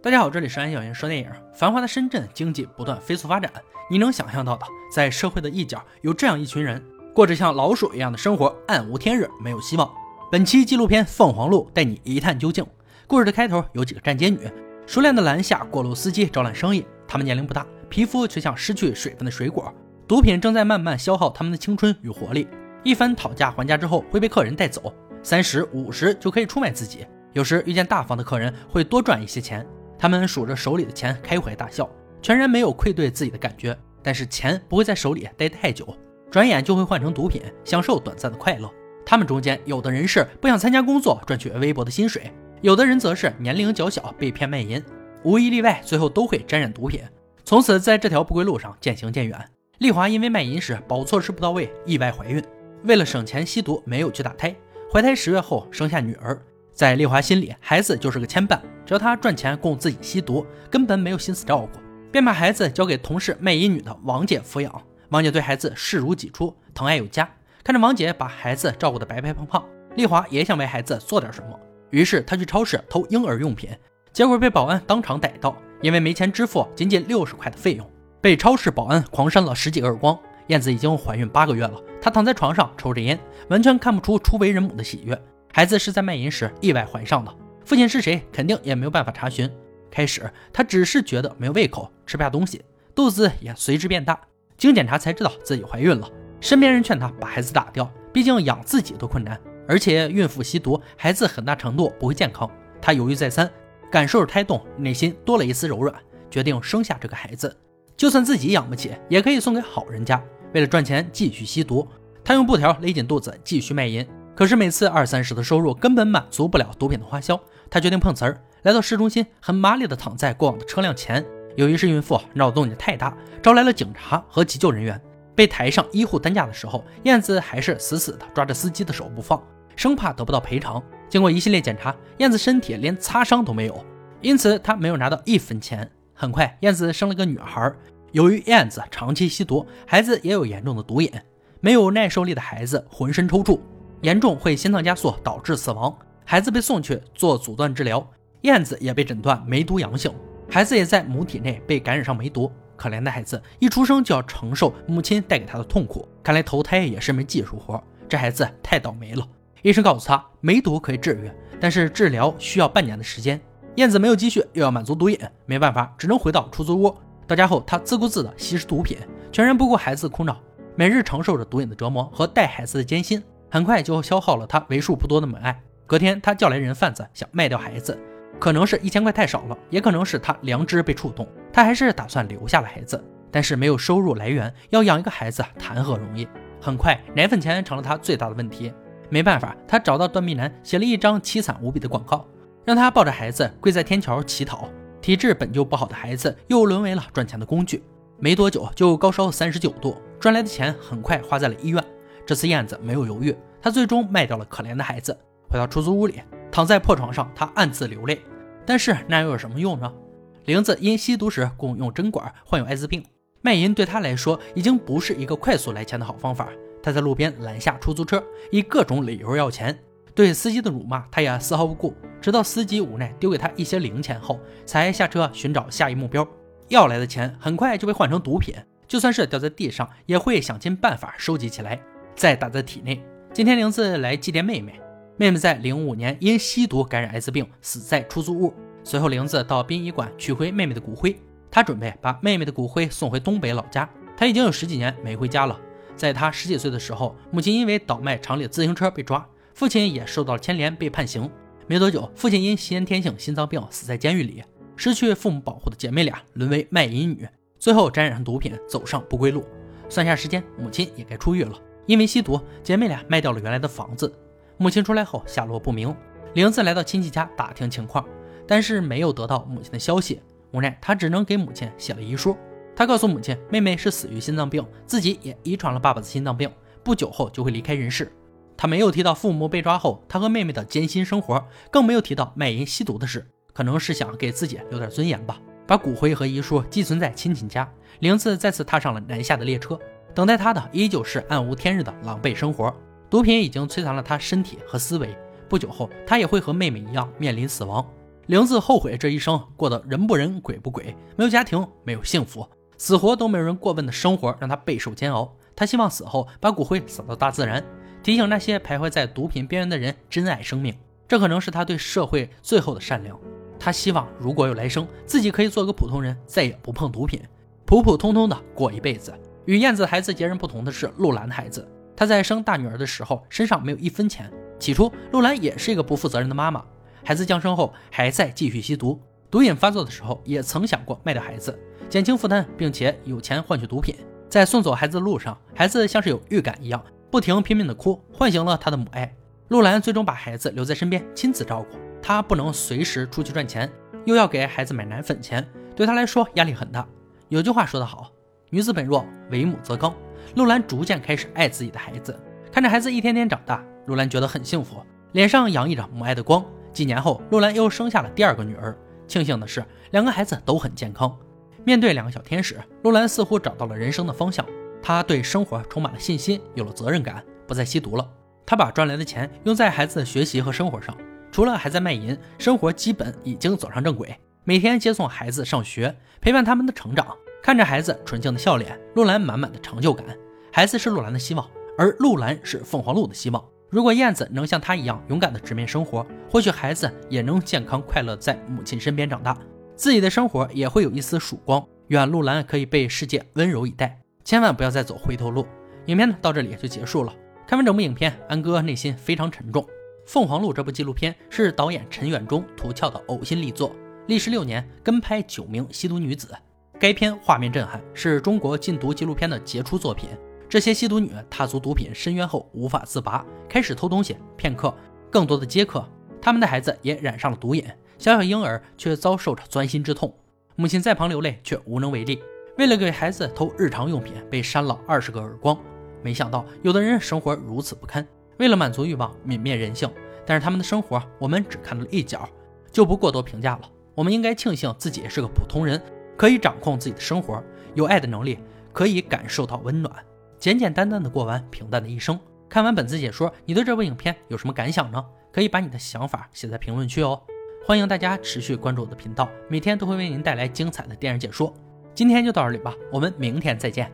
大家好，这里是安小言说电影。繁华的深圳经济不断飞速发展，你能想象到的，在社会的一角有这样一群人，过着像老鼠一样的生活，暗无天日，没有希望。本期纪录片《凤凰路》带你一探究竟。故事的开头有几个站街女，熟练的拦下过路司机招揽生意。她们年龄不大，皮肤却像失去水分的水果。毒品正在慢慢消耗她们的青春与活力。一番讨价还价之后，会被客人带走，三十五十就可以出卖自己。有时遇见大方的客人，会多赚一些钱。他们数着手里的钱，开怀大笑，全然没有愧对自己的感觉。但是钱不会在手里待太久，转眼就会换成毒品，享受短暂的快乐。他们中间有的人是不想参加工作，赚取微薄的薪水；有的人则是年龄较小，被骗卖淫，无一例外，最后都会沾染毒品，从此在这条不归路上渐行渐远。丽华因为卖淫时保护措施不到位，意外怀孕，为了省钱吸毒，没有去打胎，怀胎十月后生下女儿。在丽华心里，孩子就是个牵绊，只要她赚钱供自己吸毒，根本没有心思照顾，便把孩子交给同事卖淫女的王姐抚养。王姐对孩子视如己出，疼爱有加。看着王姐把孩子照顾得白白胖胖，丽华也想为孩子做点什么，于是她去超市偷婴儿用品，结果被保安当场逮到，因为没钱支付仅仅六十块的费用，被超市保安狂扇了十几个耳光。燕子已经怀孕八个月了，她躺在床上抽着烟，完全看不出初为人母的喜悦。孩子是在卖淫时意外怀上的，父亲是谁，肯定也没有办法查询。开始他只是觉得没有胃口，吃不下东西，肚子也随之变大。经检查才知道自己怀孕了。身边人劝他把孩子打掉，毕竟养自己都困难，而且孕妇吸毒，孩子很大程度不会健康。他犹豫再三，感受着胎动，内心多了一丝柔软，决定生下这个孩子。就算自己养不起，也可以送给好人家。为了赚钱继续吸毒，他用布条勒紧肚子继续卖淫。可是每次二三十的收入根本满足不了毒品的花销，他决定碰瓷儿，来到市中心，很麻利的躺在过往的车辆前。由于是孕妇，闹动静太大，招来了警察和急救人员。被抬上医护担架的时候，燕子还是死死的抓着司机的手不放，生怕得不到赔偿。经过一系列检查，燕子身体连擦伤都没有，因此她没有拿到一分钱。很快，燕子生了个女孩。由于燕子长期吸毒，孩子也有严重的毒瘾，没有耐受力的孩子浑身抽搐。严重会心脏加速导致死亡，孩子被送去做阻断治疗，燕子也被诊断梅毒阳性，孩子也在母体内被感染上梅毒。可怜的孩子一出生就要承受母亲带给他的痛苦，看来投胎也是门技术活，这孩子太倒霉了。医生告诉他，梅毒可以治愈，但是治疗需要半年的时间。燕子没有积蓄，又要满足毒瘾，没办法，只能回到出租屋。到家后，他自顾自地吸食毒品，全然不顾孩子的哭闹，每日承受着毒瘾的折磨和带孩子的艰辛。很快就消耗了他为数不多的母爱。隔天，他叫来人贩子，想卖掉孩子，可能是一千块太少了，也可能是他良知被触动，他还是打算留下了孩子。但是没有收入来源，要养一个孩子谈何容易？很快，奶粉钱成了他最大的问题。没办法，他找到段碧南，写了一张凄惨无比的广告，让他抱着孩子跪在天桥乞讨。体质本就不好的孩子，又沦为了赚钱的工具。没多久就高烧三十九度，赚来的钱很快花在了医院。这次燕子没有犹豫，她最终卖掉了可怜的孩子，回到出租屋里，躺在破床上，她暗自流泪。但是那又有什么用呢？玲子因吸毒时共用针管，患有艾滋病，卖淫对她来说已经不是一个快速来钱的好方法。她在路边拦下出租车，以各种理由要钱。对司机的辱骂，她也丝毫不顾。直到司机无奈丢给她一些零钱后，才下车寻找下一目标。要来的钱很快就被换成毒品，就算是掉在地上，也会想尽办法收集起来。再打在体内。今天玲子来祭奠妹妹，妹妹在零五年因吸毒感染艾滋病，死在出租屋。随后，玲子到殡仪馆取回妹妹的骨灰，她准备把妹妹的骨灰送回东北老家。她已经有十几年没回家了。在她十几岁的时候，母亲因为倒卖厂里的自行车被抓，父亲也受到了牵连被判刑。没多久，父亲因先天性心脏病死在监狱里。失去父母保护的姐妹俩沦为卖淫女，最后沾染上毒品，走上不归路。算下时间，母亲也该出狱了。因为吸毒，姐妹俩卖掉了原来的房子。母亲出来后下落不明，玲子来到亲戚家打听情况，但是没有得到母亲的消息。无奈，她只能给母亲写了遗书。她告诉母亲，妹妹是死于心脏病，自己也遗传了爸爸的心脏病，不久后就会离开人世。她没有提到父母被抓后，她和妹妹的艰辛生活，更没有提到卖淫吸毒的事，可能是想给自己留点尊严吧。把骨灰和遗书寄存在亲戚家，玲子再次踏上了南下的列车。等待他的依旧是暗无天日的狼狈生活，毒品已经摧残了他身体和思维。不久后，他也会和妹妹一样面临死亡。玲子后悔这一生过得人不人鬼不鬼，没有家庭，没有幸福，死活都没有人过问的生活让她备受煎熬。她希望死后把骨灰撒到大自然，提醒那些徘徊在毒品边缘的人珍爱生命。这可能是她对社会最后的善良。她希望如果有来生，自己可以做个普通人，再也不碰毒品，普普通通的过一辈子。与燕子孩子截然不同的是，陆兰的孩子，她在生大女儿的时候身上没有一分钱。起初，陆兰也是一个不负责任的妈妈，孩子降生后还在继续吸毒，毒瘾发作的时候也曾想过卖掉孩子，减轻负担，并且有钱换取毒品。在送走孩子的路上，孩子像是有预感一样，不停拼命的哭，唤醒了他的母爱。陆兰最终把孩子留在身边，亲自照顾。她不能随时出去赚钱，又要给孩子买奶粉钱，对她来说压力很大。有句话说得好。女子本弱，为母则刚。陆兰逐渐开始爱自己的孩子，看着孩子一天天长大，陆兰觉得很幸福，脸上洋溢着母爱的光。几年后，陆兰又生下了第二个女儿。庆幸的是，两个孩子都很健康。面对两个小天使，陆兰似乎找到了人生的方向。她对生活充满了信心，有了责任感，不再吸毒了。她把赚来的钱用在孩子的学习和生活上，除了还在卖淫，生活基本已经走上正轨。每天接送孩子上学，陪伴他们的成长。看着孩子纯净的笑脸，陆兰满满的成就感。孩子是陆兰的希望，而陆兰是凤凰路的希望。如果燕子能像她一样勇敢的直面生活，或许孩子也能健康快乐在母亲身边长大，自己的生活也会有一丝曙光。愿陆兰可以被世界温柔以待，千万不要再走回头路。影片呢到这里就结束了。看完整部影片，安哥内心非常沉重。《凤凰路》这部纪录片是导演陈远忠图俏的呕心力作，历时六年跟拍九名吸毒女子。该片画面震撼，是中国禁毒纪录片的杰出作品。这些吸毒女踏足毒品深渊后无法自拔，开始偷东西骗客，更多的接客。他们的孩子也染上了毒瘾，小小婴儿却遭受着钻心之痛。母亲在旁流泪，却无能为力。为了给孩子偷日常用品，被扇了二十个耳光。没想到有的人生活如此不堪，为了满足欲望泯灭人性。但是他们的生活，我们只看到了一角，就不过多评价了。我们应该庆幸自己是个普通人。可以掌控自己的生活，有爱的能力，可以感受到温暖，简简单单的过完平淡的一生。看完本次解说，你对这部影片有什么感想呢？可以把你的想法写在评论区哦。欢迎大家持续关注我的频道，每天都会为您带来精彩的电影解说。今天就到这里吧，我们明天再见。